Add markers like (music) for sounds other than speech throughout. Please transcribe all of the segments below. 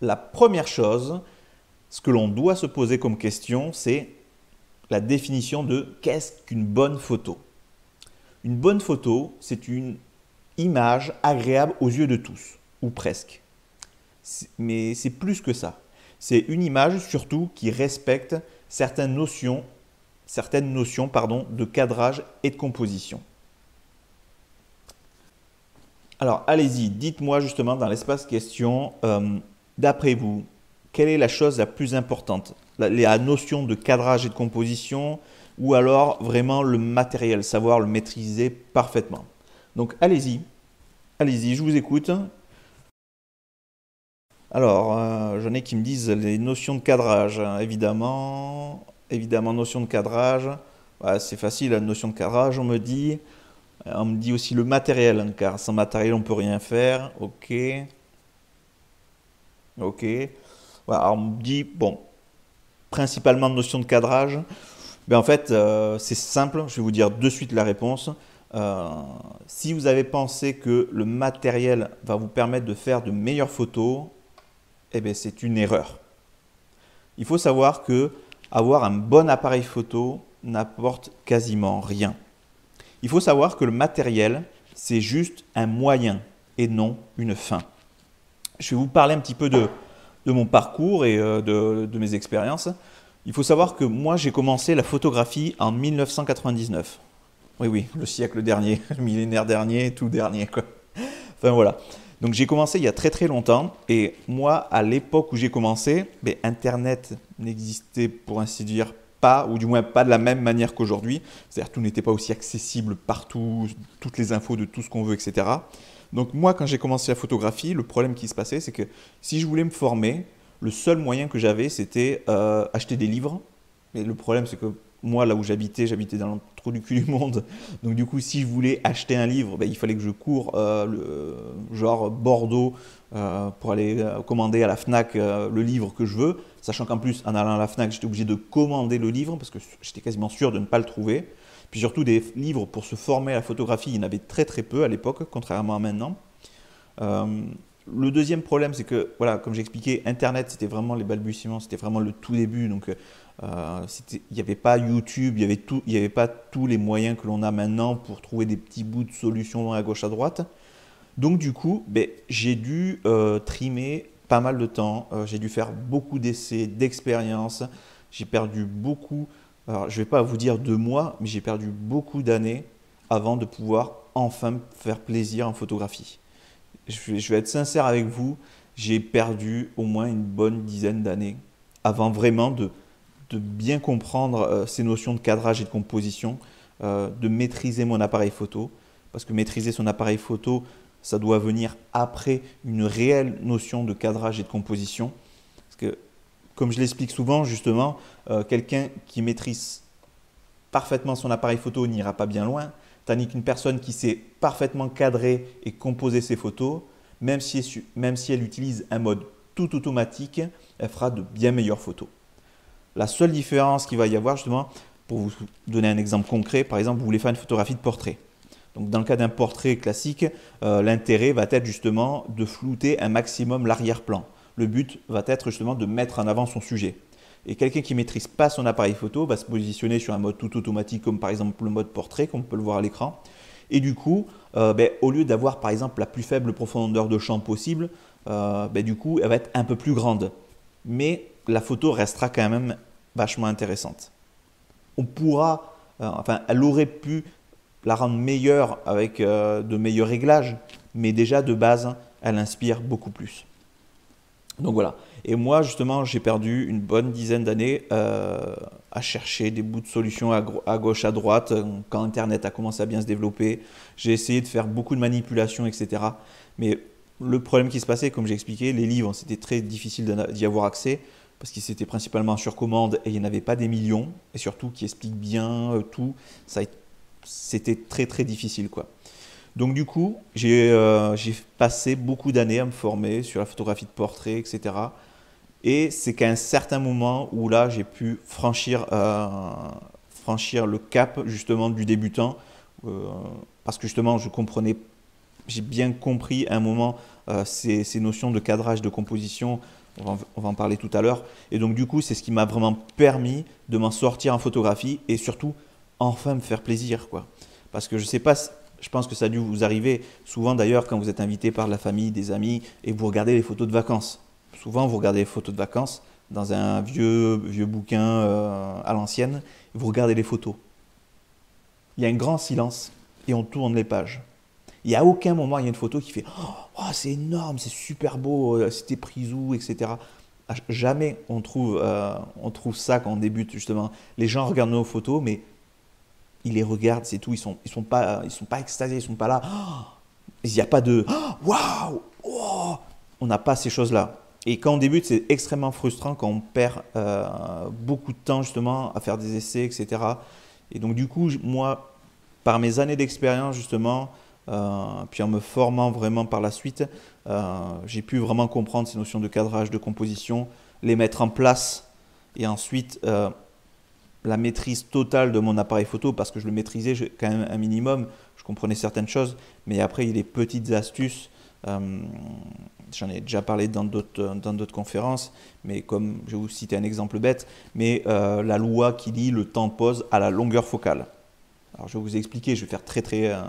la première chose, ce que l'on doit se poser comme question, c'est la définition de qu'est-ce qu'une bonne photo. Une bonne photo, c'est une image agréable aux yeux de tous, ou presque. Mais c'est plus que ça. C'est une image surtout qui respecte certaines notions, certaines notions pardon, de cadrage et de composition. Alors allez-y, dites-moi justement dans l'espace question, euh, d'après vous, quelle est la chose la plus importante? La, notion de cadrage et de composition ou alors vraiment le matériel, savoir le maîtriser parfaitement? Donc allez-y, allez-y, je vous écoute. Alors, euh, j'en ai qui me disent les notions de cadrage, hein, évidemment. Évidemment, notion de cadrage. c'est facile, la notion de cadrage, on me dit. On me dit aussi le matériel, hein, car sans matériel, on ne peut rien faire. Ok. Ok. on me dit, bon, principalement notion de cadrage. Ben en fait, euh, c'est simple, je vais vous dire de suite la réponse. Euh, si vous avez pensé que le matériel va vous permettre de faire de meilleures photos, eh bien c'est une erreur. Il faut savoir que avoir un bon appareil photo n'apporte quasiment rien. Il faut savoir que le matériel, c'est juste un moyen et non une fin. Je vais vous parler un petit peu de, mon parcours et euh, de, mes expériences. Il faut savoir que moi, j'ai commencé la photographie en 1999. Oui, oui, le siècle dernier, (laughs) le millénaire dernier, tout dernier. Enfin voilà. Donc j'ai commencé il y a très très longtemps et moi à l'époque où j'ai commencé, ben, Internet n'existait pour ainsi dire pas, ou du moins pas de la même manière qu'aujourd'hui. C'est-à-dire tout n'était pas aussi accessible partout, toutes les infos de tout ce qu'on veut, etc. Donc moi quand j'ai commencé la photographie, le problème qui se passait c'est que si je voulais me former, le seul moyen que j'avais c'était euh, acheter des livres. Mais le problème c'est que moi, là où j'habitais, j'habitais dans le trou du cul du monde. Donc, du coup, si je voulais acheter un livre, ben, il fallait que je cours euh, le, genre Bordeaux euh, pour aller commander à la Fnac le livre que je veux. Sachant qu'en plus, en allant à la Fnac, j'étais obligé de commander le livre parce que j'étais quasiment sûr de ne pas le trouver. Puis surtout, des livres pour se former à la photographie, il y en avait très très peu à l'époque, contrairement à maintenant. le deuxième problème, c'est que, voilà, comme j'expliquais, Internet, c'était vraiment les balbutiements, c'était vraiment le tout début. Donc, euh, il n'y avait pas YouTube, il n'y avait, pas tous les moyens que l'on a maintenant pour trouver des petits bouts de solutions à gauche à droite. Donc du coup, ben, j'ai dû euh, trimer pas mal de temps, euh, j'ai dû faire beaucoup d'essais, d'expériences, j'ai perdu beaucoup, alors je ne vais pas vous dire deux mois, mais j'ai perdu beaucoup d'années avant de pouvoir enfin faire plaisir en photographie. je vais être sincère avec vous, j'ai perdu au moins une bonne dizaine d'années avant vraiment de bien comprendre euh, ces notions de cadrage et de composition, euh, de maîtriser mon appareil photo, parce que maîtriser son appareil photo, ça doit venir après une réelle notion de cadrage et de composition. Parce que, comme je l'explique souvent, justement, euh, quelqu'un qui maîtrise parfaitement son appareil photo n'ira pas bien loin, tandis qu'une personne qui sait parfaitement cadrer et composer ses photos, même si, elle utilise un mode tout automatique, elle fera de bien meilleures photos. La seule différence qu'il va y avoir, justement, pour vous donner un exemple concret, par exemple, vous voulez faire une photographie de portrait. Donc, dans le cas d'un portrait classique, euh, l'intérêt va être justement de flouter un maximum l'arrière-plan. Le but va être justement de mettre en avant son sujet. Et quelqu'un qui ne maîtrise pas son appareil photo va se positionner sur un mode tout automatique, comme par exemple le mode portrait, comme on peut le voir à l'écran. Et du coup, euh, ben, au lieu d'avoir par exemple la plus faible profondeur de champ possible, euh, ben, du coup, elle va être un peu plus grande. Mais la photo restera quand même vachement intéressante. On pourra, euh, enfin, elle aurait pu la rendre meilleure avec de meilleurs réglages, mais déjà de base, elle inspire beaucoup plus. Donc voilà. Et moi, justement, j'ai perdu une bonne dizaine d'années euh, à chercher des bouts de solutions à, gauche, à droite. Quand Internet a commencé à bien se développer, j'ai essayé de faire beaucoup de manipulations, etc. Mais le problème qui se passait, comme j'ai expliqué, les livres, c'était très difficile d'y avoir accès parce qu'ils étaient principalement sur commande et il n'y en avait pas des millions, et surtout qui expliquent bien euh, tout, c'était très très difficile quoi. Donc du coup, euh, j'ai passé beaucoup d'années à me former sur la photographie de portrait, etc. Et c'est qu'à un certain moment où là, j'ai pu franchir, euh, franchir le cap justement du débutant, parce que justement, je comprenais, j'ai bien compris à un moment ces, notions de cadrage, de composition, On va, en parler tout à l'heure. Et donc du coup, c'est ce qui m'a vraiment permis de m'en sortir en photographie et surtout enfin me faire plaisir, quoi. Parce que je sais pas, je pense que ça a dû vous arriver souvent d'ailleurs quand vous êtes invité par la famille, des amis et vous regardez les photos de vacances. Souvent, vous regardez les photos de vacances dans un vieux, vieux bouquin euh, à l'ancienne, vous regardez les photos. Il y a un grand silence et on tourne les pages. Il n'y a aucun moment, il y a une photo qui fait Oh, c'est énorme, c'est super beau, euh, c'était pris où, etc. Jamais on trouve, euh, on trouve ça quand on débute, justement. Les gens regardent nos photos, mais ils les regardent, c'est tout. Ils sont, ils sont, pas, ils sont pas extasiés, ils sont pas là. (gasps) il n'y a pas de (gasps) Waouh wow, On n'a pas ces choses-là. Et quand on débute, c'est extrêmement frustrant quand on perd euh, beaucoup de temps justement à faire des essais, etc. Et donc du coup, moi, par mes années d'expérience justement, euh, puis en me formant vraiment par la suite, euh, j'ai pu vraiment comprendre ces notions de cadrage, de composition, les mettre en place et ensuite la maîtrise totale de mon appareil photo parce que je le maîtrisais quand même un minimum, je comprenais certaines choses, mais après il y a des petites astuces J'en ai déjà parlé dans d'autres, conférences, mais comme je vais vous citer un exemple bête, mais euh, la loi qui dit le temps de pause à la longueur focale. Alors je vais vous expliquer, je vais faire très très, euh,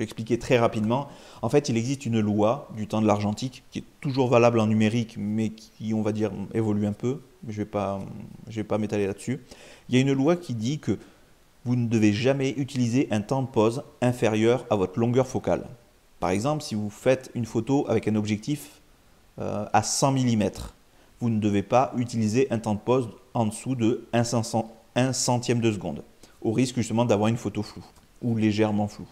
expliquer très rapidement. En fait, il existe une loi du temps de l'argentique qui est toujours valable en numérique, mais qui, on va dire, évolue un peu. Mais je ne vais pas, je vais pas m'étaler là-dessus. Il y a une loi qui dit que vous ne devez jamais utiliser un temps de pause inférieur à votre longueur focale. Par exemple, si vous faites une photo avec un objectif euh, à 100 mm, vous ne devez pas utiliser un temps de pause en dessous de 1, centième de seconde, au risque justement d'avoir une photo floue ou légèrement floue.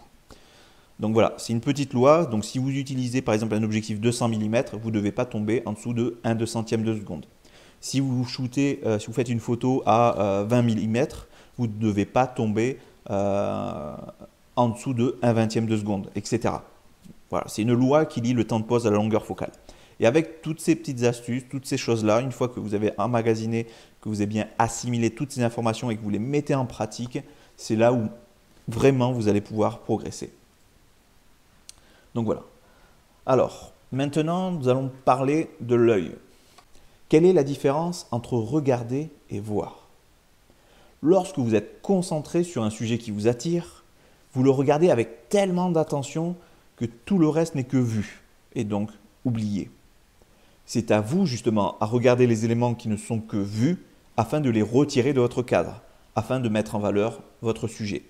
Donc voilà, c'est une petite loi. Donc si vous utilisez par exemple un objectif 200 mm, vous ne devez pas tomber en dessous de 1 centième de seconde. Si vous shootez, euh, si vous faites une photo à 20 euh, mm, vous ne devez pas tomber en dessous de 1 vingtième de seconde, etc. Voilà, c'est une loi qui lit le temps de pause à la longueur focale. Et avec toutes ces petites astuces, toutes ces choses-là, une fois que vous avez emmagasiné, que vous avez bien assimilé toutes ces informations et que vous les mettez en pratique, c'est là où vraiment vous allez pouvoir progresser. Donc voilà. Alors, maintenant, nous allons parler de l'œil. Quelle est la différence entre regarder et voir? Lorsque vous êtes concentré sur un sujet qui vous attire, vous le regardez avec tellement d'attention que tout le reste n'est que vu, et donc oublié. C'est à vous justement à regarder les éléments qui ne sont que vus afin de les retirer de votre cadre, afin de mettre en valeur votre sujet.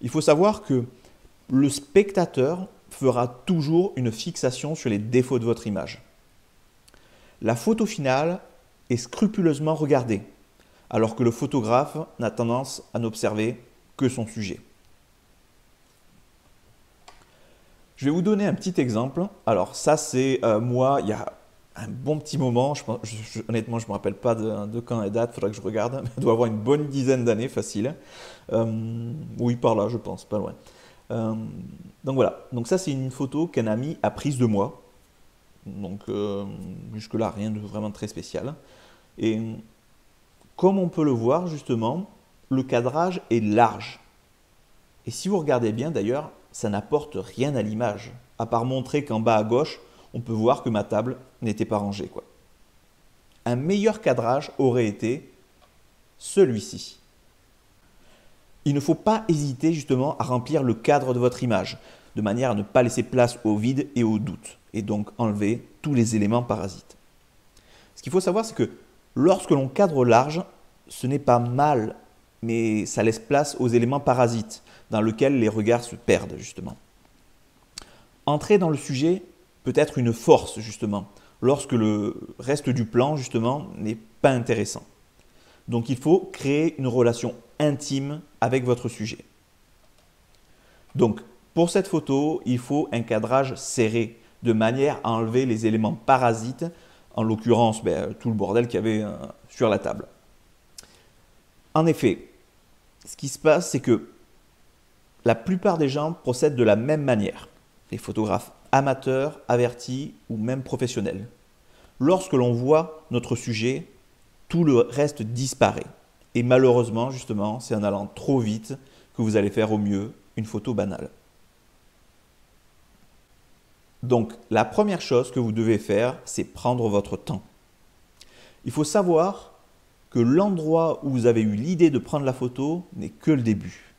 Il faut savoir que le spectateur fera toujours une fixation sur les défauts de votre image. La photo finale est scrupuleusement regardée, alors que le photographe n'a tendance à n'observer que son sujet. Je vais vous donner un petit exemple. Alors ça, c'est euh, moi, il y a un bon petit moment. Honnêtement, je ne me rappelle pas de, quand et date, il faudra que je regarde. (laughs) Il doit avoir une bonne dizaine d'années, facile. Euh, oui, par là, je pense, pas loin. Euh, donc voilà, donc ça c'est une photo qu'un ami a prise de moi. Donc jusque-là, rien de vraiment très spécial. Et comme on peut le voir justement, le cadrage est large. Et si vous regardez bien d'ailleurs, ça n'apporte rien à l'image, à part montrer qu'en bas à gauche, on peut voir que ma table n'était pas rangée. Quoi. Un meilleur cadrage aurait été celui-ci. Il ne faut pas hésiter justement à remplir le cadre de votre image, de manière à ne pas laisser place au vide et au doute, et donc enlever tous les éléments parasites. Ce qu'il faut savoir, c'est que lorsque l'on cadre large, ce n'est pas mal, mais ça laisse place aux éléments parasites, dans lequel les regards se perdent, justement. Entrer dans le sujet peut être une force, justement, lorsque le reste du plan, justement, n'est pas intéressant. Donc il faut créer une relation intime avec votre sujet. Donc pour cette photo, il faut un cadrage serré, de manière à enlever les éléments parasites, en l'occurrence ben, tout le bordel qu'il y avait euh, sur la table. En effet, ce qui se passe, c'est que la plupart des gens procèdent de la même manière, les photographes amateurs, avertis ou même professionnels. Lorsque l'on voit notre sujet, tout le reste disparaît. Et malheureusement, justement, c'est en allant trop vite que vous allez faire au mieux une photo banale. Donc la première chose que vous devez faire, c'est prendre votre temps. Il faut savoir que l'endroit où vous avez eu l'idée de prendre la photo n'est que le début.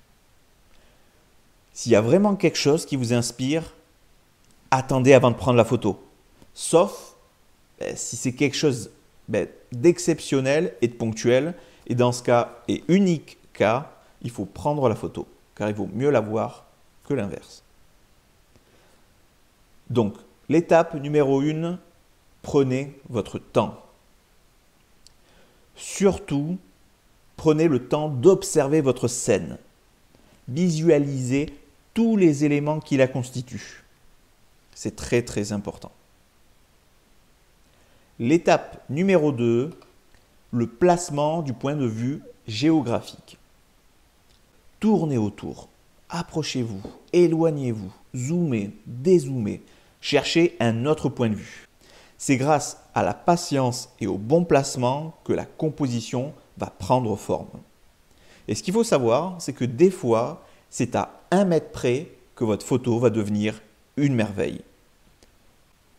S'il y a vraiment quelque chose qui vous inspire, attendez avant de prendre la photo. Sauf ben, si c'est quelque chose ben, d'exceptionnel et de ponctuel. Et dans ce cas, et unique cas, il faut prendre la photo. Car il vaut mieux la voir que l'inverse. Donc, l'étape numéro 1, prenez votre temps. Surtout, prenez le temps d'observer votre scène. Visualisez tous les éléments qui la constituent. C'est très très important. L'étape numéro 2, le placement du point de vue géographique. Tournez autour, approchez-vous, éloignez-vous, zoomez, dézoomez, cherchez un autre point de vue. C'est grâce à la patience et au bon placement que la composition va prendre forme. Et ce qu'il faut savoir, c'est que des fois, c'est à un mètre près que votre photo va devenir une merveille.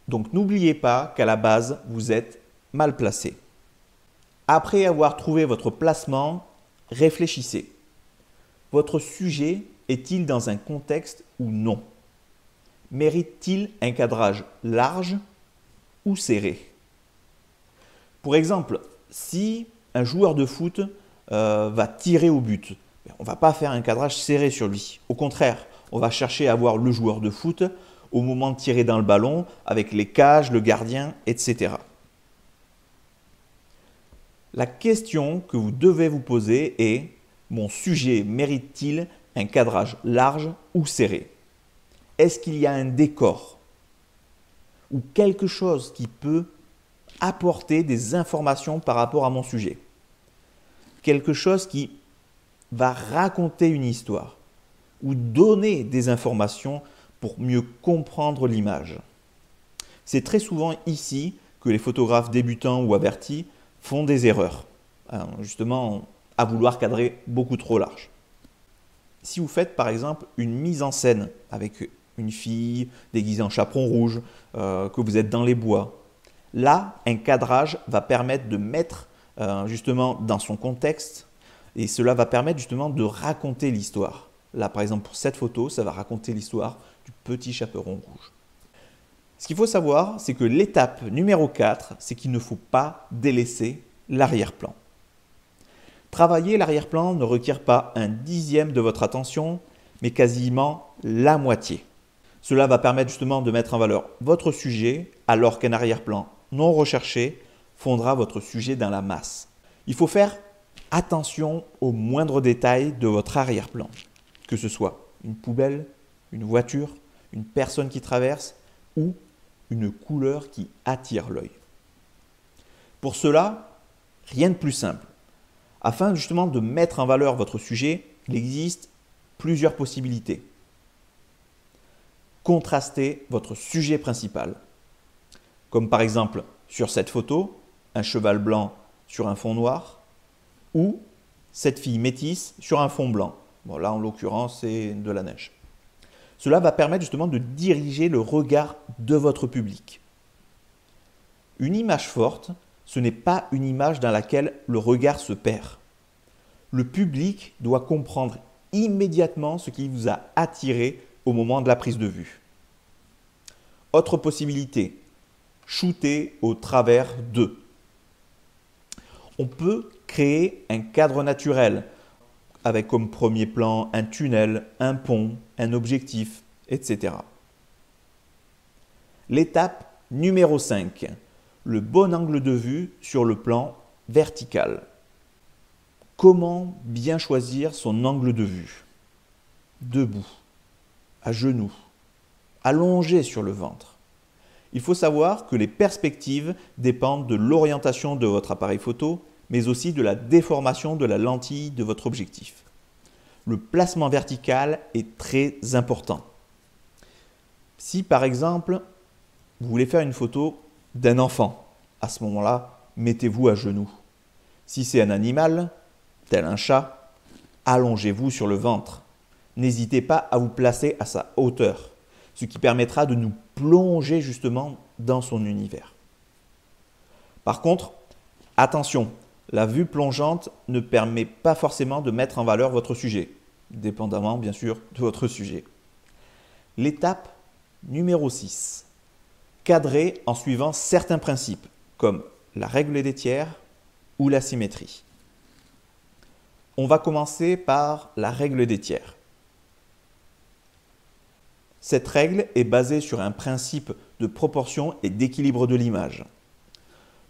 Donc n'oubliez pas qu'à la base, vous êtes mal placé. Après avoir trouvé votre placement, réfléchissez. Votre sujet est-il dans un contexte ou non? Mérite-t-il un cadrage large ou serré? Pour exemple, si un joueur de foot euh, va tirer au but, on ne va pas faire un cadrage serré sur lui. Au contraire, on va chercher à voir le joueur de foot au moment de tirer dans le ballon, avec les cages, le gardien, etc. La question que vous devez vous poser est, mon sujet mérite-t-il un cadrage large ou serré? Est-ce qu'il y a un décor ou quelque chose qui peut apporter des informations par rapport à mon sujet? Quelque chose qui va raconter une histoire ou donner des informations pour mieux comprendre l'image? C'est très souvent ici que les photographes débutants ou avertis font des erreurs, hein, justement à vouloir cadrer beaucoup trop large. Si vous faites par exemple une mise en scène avec une fille déguisée en chaperon rouge, euh, que vous êtes dans les bois, là, un cadrage va permettre de mettre euh, justement dans son contexte et cela va permettre justement de raconter l'histoire. Là, par exemple, pour cette photo, ça va raconter l'histoire du petit chaperon rouge. Ce qu'il faut savoir, c'est que l'étape numéro 4, c'est qu'il ne faut pas délaisser l'arrière-plan. Travailler l'arrière-plan ne requiert pas un dixième de votre attention, mais quasiment la moitié. Cela va permettre justement de mettre en valeur votre sujet, alors qu'un arrière-plan non recherché fondra votre sujet dans la masse. Il faut faire attention aux moindres détails de votre arrière-plan, que ce soit une poubelle, une voiture, une personne qui traverse ou une couleur qui attire l'œil. Pour cela, rien de plus simple. Afin justement de mettre en valeur votre sujet, il existe plusieurs possibilités. Contrastez votre sujet principal. Comme par exemple sur cette photo, un cheval blanc sur un fond noir, ou cette fille métisse sur un fond blanc. Bon, là, en l'occurrence, c'est de la neige. Cela va permettre justement de diriger le regard de votre public. Une image forte, ce n'est pas une image dans laquelle le regard se perd. Le public doit comprendre immédiatement ce qui vous a attiré au moment de la prise de vue. Autre possibilité, shooter au travers d'eux. On peut créer un cadre naturel avec comme premier plan un tunnel, un pont, un objectif, etc. L'étape numéro 5, le bon angle de vue sur le plan vertical. Comment bien choisir son angle de vue? Debout, à genoux, allongé sur le ventre. Il faut savoir que les perspectives dépendent de l'orientation de votre appareil photo mais aussi de la déformation de la lentille de votre objectif. Le placement vertical est très important. Si par exemple, vous voulez faire une photo d'un enfant, à ce moment-là, mettez-vous à genoux. Si c'est un animal, tel un chat, allongez-vous sur le ventre. N'hésitez pas à vous placer à sa hauteur, ce qui permettra de nous plonger justement dans son univers. Par contre, attention, la vue plongeante ne permet pas forcément de mettre en valeur votre sujet, dépendamment bien sûr de votre sujet. L'étape numéro 6. Cadrer en suivant certains principes, comme la règle des tiers ou la symétrie. On va commencer par la règle des tiers. Cette règle est basée sur un principe de proportion et d'équilibre de l'image.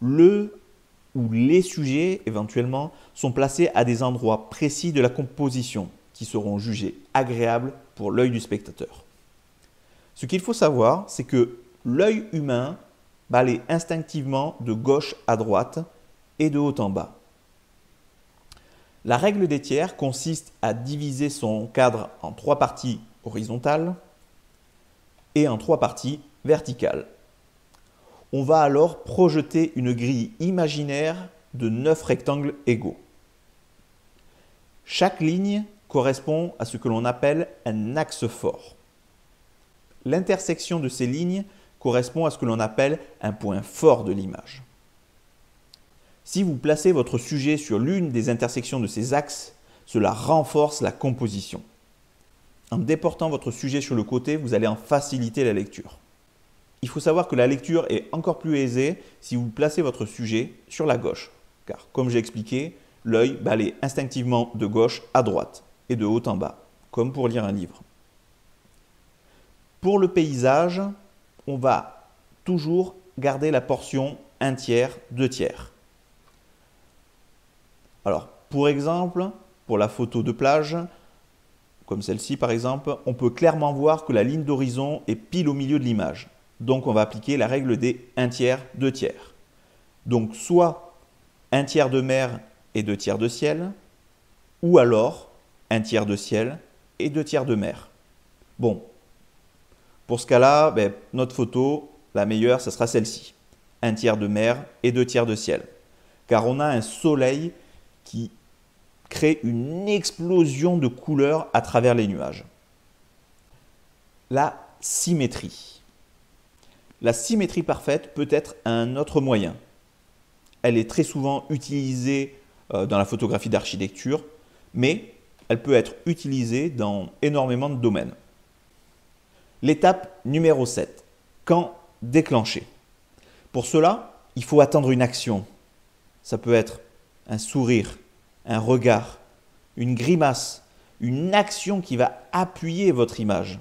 Le ou les sujets, éventuellement, sont placés à des endroits précis de la composition qui seront jugés agréables pour l'œil du spectateur. Ce qu'il faut savoir, c'est que l'œil humain aller instinctivement de gauche à droite et de haut en bas. La règle des tiers consiste à diviser son cadre en trois parties horizontales et en trois parties verticales. On va alors projeter une grille imaginaire de neuf rectangles égaux. Chaque ligne correspond à ce que l'on appelle un axe fort. L'intersection de ces lignes correspond à ce que l'on appelle un point fort de l'image. Si vous placez votre sujet sur l'une des intersections de ces axes, cela renforce la composition. En déportant votre sujet sur le côté, vous allez en faciliter la lecture. Il faut savoir que la lecture est encore plus aisée si vous placez votre sujet sur la gauche, car comme j'ai expliqué, l'œil aller instinctivement de gauche à droite et de haut en bas, comme pour lire un livre. Pour le paysage, on va toujours garder la portion un tiers, deux tiers. Alors, pour exemple, pour la photo de plage, comme celle-ci par exemple, on peut clairement voir que la ligne d'horizon est pile au milieu de l'image. Donc on va appliquer la règle des 1 tiers, 2 tiers. Donc soit 1 tiers de mer et 2 tiers de ciel, ou alors 1 tiers de ciel et 2 tiers de mer. Bon, pour ce cas-là, ben, notre photo, la meilleure, ce sera celle-ci. 1 tiers de mer et 2 tiers de ciel. Car on a un soleil qui crée une explosion de couleurs à travers les nuages. La symétrie. La symétrie parfaite peut être un autre moyen. Elle est très souvent utilisée euh, dans la photographie d'architecture, mais elle peut être utilisée dans énormément de domaines. L'étape numéro 7. Quand déclencher Pour cela, il faut attendre une action. Ça peut être un sourire, un regard, une grimace, une action qui va appuyer votre image.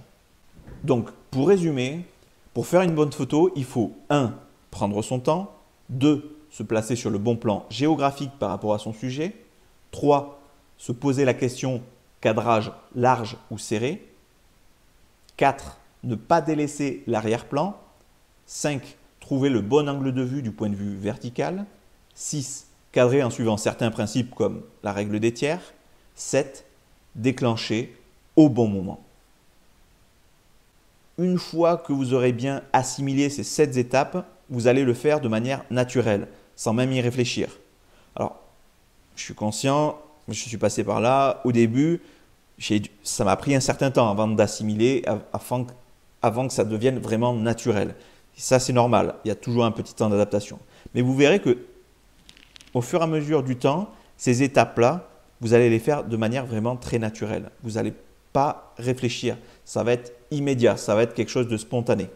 Donc, pour résumer, pour faire une bonne photo, il faut 1. prendre son temps, 2. se placer sur le bon plan géographique par rapport à son sujet, 3. se poser la question cadrage large ou serré, 4. ne pas délaisser l'arrière-plan, 5. trouver le bon angle de vue du point de vue vertical, 6 cadrer en suivant certains principes comme la règle des tiers. 7. Déclencher au bon moment. Une fois que vous aurez bien assimilé ces 7 étapes, vous allez le faire de manière naturelle, sans même y réfléchir. Alors, je suis conscient, je suis passé par là. Au début, ça m'a pris un certain temps avant d'assimiler, avant que ça devienne vraiment naturel. ça, c'est normal. Il y a toujours un petit temps d'adaptation. Mais vous verrez que au fur et à mesure du temps, ces étapes-là, vous allez les faire de manière vraiment très naturelle. Vous n'allez pas réfléchir. Ça va être immédiat, ça va être quelque chose de spontané.